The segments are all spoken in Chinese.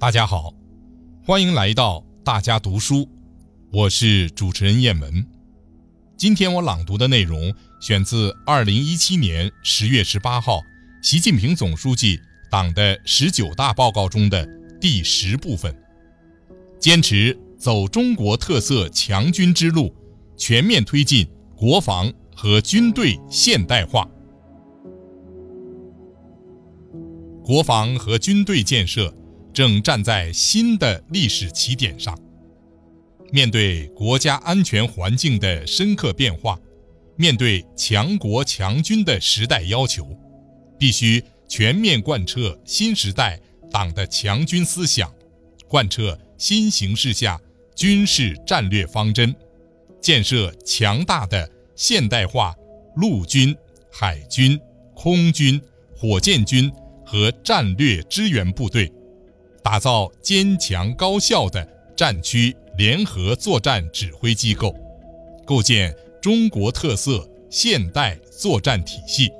大家好，欢迎来到大家读书，我是主持人雁门。今天我朗读的内容选自二零一七年十月十八号习近平总书记党的十九大报告中的第十部分，坚持走中国特色强军之路，全面推进国防和军队现代化。国防和军队建设正站在新的历史起点上。面对国家安全环境的深刻变化，面对强国强军的时代要求，必须全面贯彻新时代党的强军思想，贯彻新形势下军事战略方针，建设强大的现代化陆军、海军、空军、火箭军。和战略支援部队，打造坚强高效的战区联合作战指挥机构，构建中国特色现代作战体系，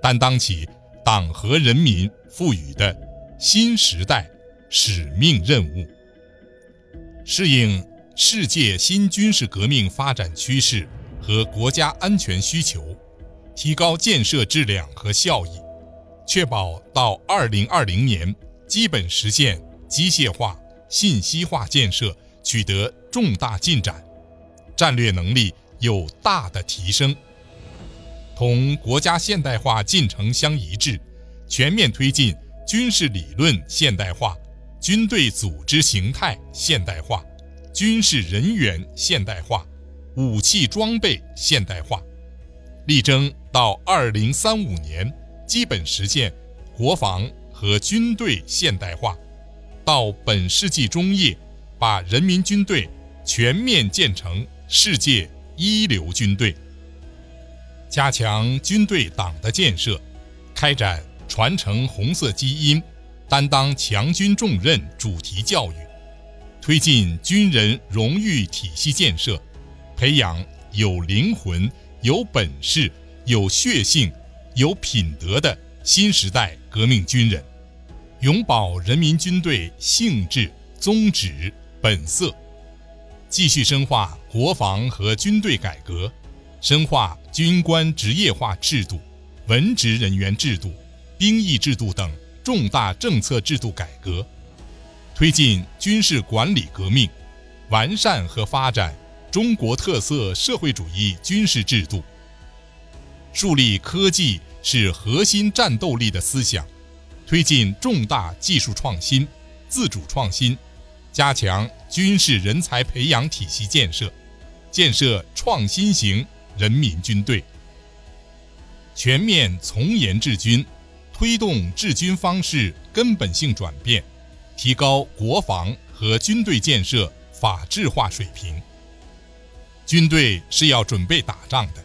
担当起党和人民赋予的新时代使命任务，适应世界新军事革命发展趋势和国家安全需求，提高建设质量和效益。确保到二零二零年基本实现机械化、信息化建设取得重大进展，战略能力有大的提升。同国家现代化进程相一致，全面推进军事理论现代化、军队组织形态现代化、军事人员现代化、武器装备现代化，力争到二零三五年。基本实现国防和军队现代化，到本世纪中叶，把人民军队全面建成世界一流军队。加强军队党的建设，开展传承红色基因、担当强军重任主题教育，推进军人荣誉体系建设，培养有灵魂、有本事、有血性。有品德的新时代革命军人，永葆人民军队性质、宗旨、本色，继续深化国防和军队改革，深化军官职业化制度、文职人员制度、兵役制度等重大政策制度改革，推进军事管理革命，完善和发展中国特色社会主义军事制度。树立科技是核心战斗力的思想，推进重大技术创新、自主创新，加强军事人才培养体系建设，建设创新型人民军队。全面从严治军，推动治军方式根本性转变，提高国防和军队建设法治化水平。军队是要准备打仗的。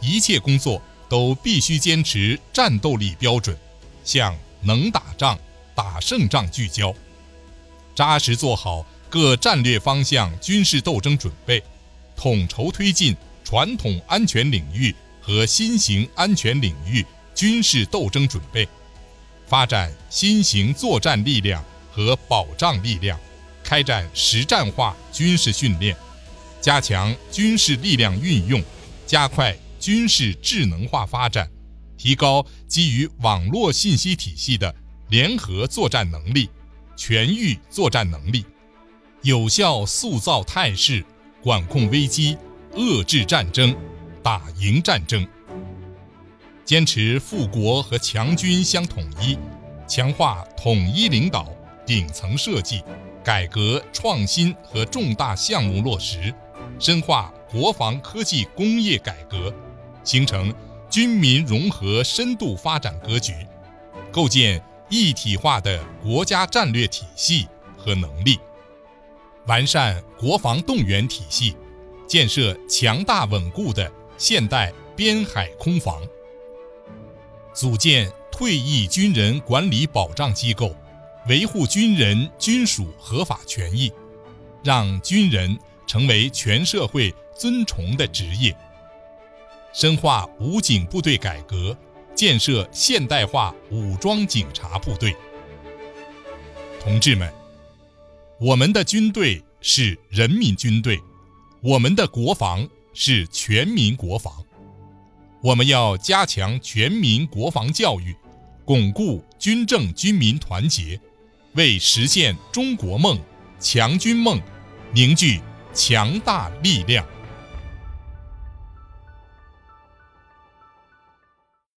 一切工作都必须坚持战斗力标准，向能打仗、打胜仗聚焦，扎实做好各战略方向军事斗争准备，统筹推进传统安全领域和新型安全领域军事斗争准备，发展新型作战力量和保障力量，开展实战化军事训练，加强军事力量运用，加快。军事智能化发展，提高基于网络信息体系的联合作战能力、全域作战能力，有效塑造态势，管控危机，遏制战争，打赢战争。坚持富国和强军相统一，强化统一领导、顶层设计，改革创新和重大项目落实，深化国防科技工业改革。形成军民融合深度发展格局，构建一体化的国家战略体系和能力，完善国防动员体系，建设强大稳固的现代边海空防，组建退役军人管理保障机构，维护军人军属合法权益，让军人成为全社会尊崇的职业。深化武警部队改革，建设现代化武装警察部队，同志们，我们的军队是人民军队，我们的国防是全民国防。我们要加强全民国防教育，巩固军政军民团结，为实现中国梦、强军梦凝聚强大力量。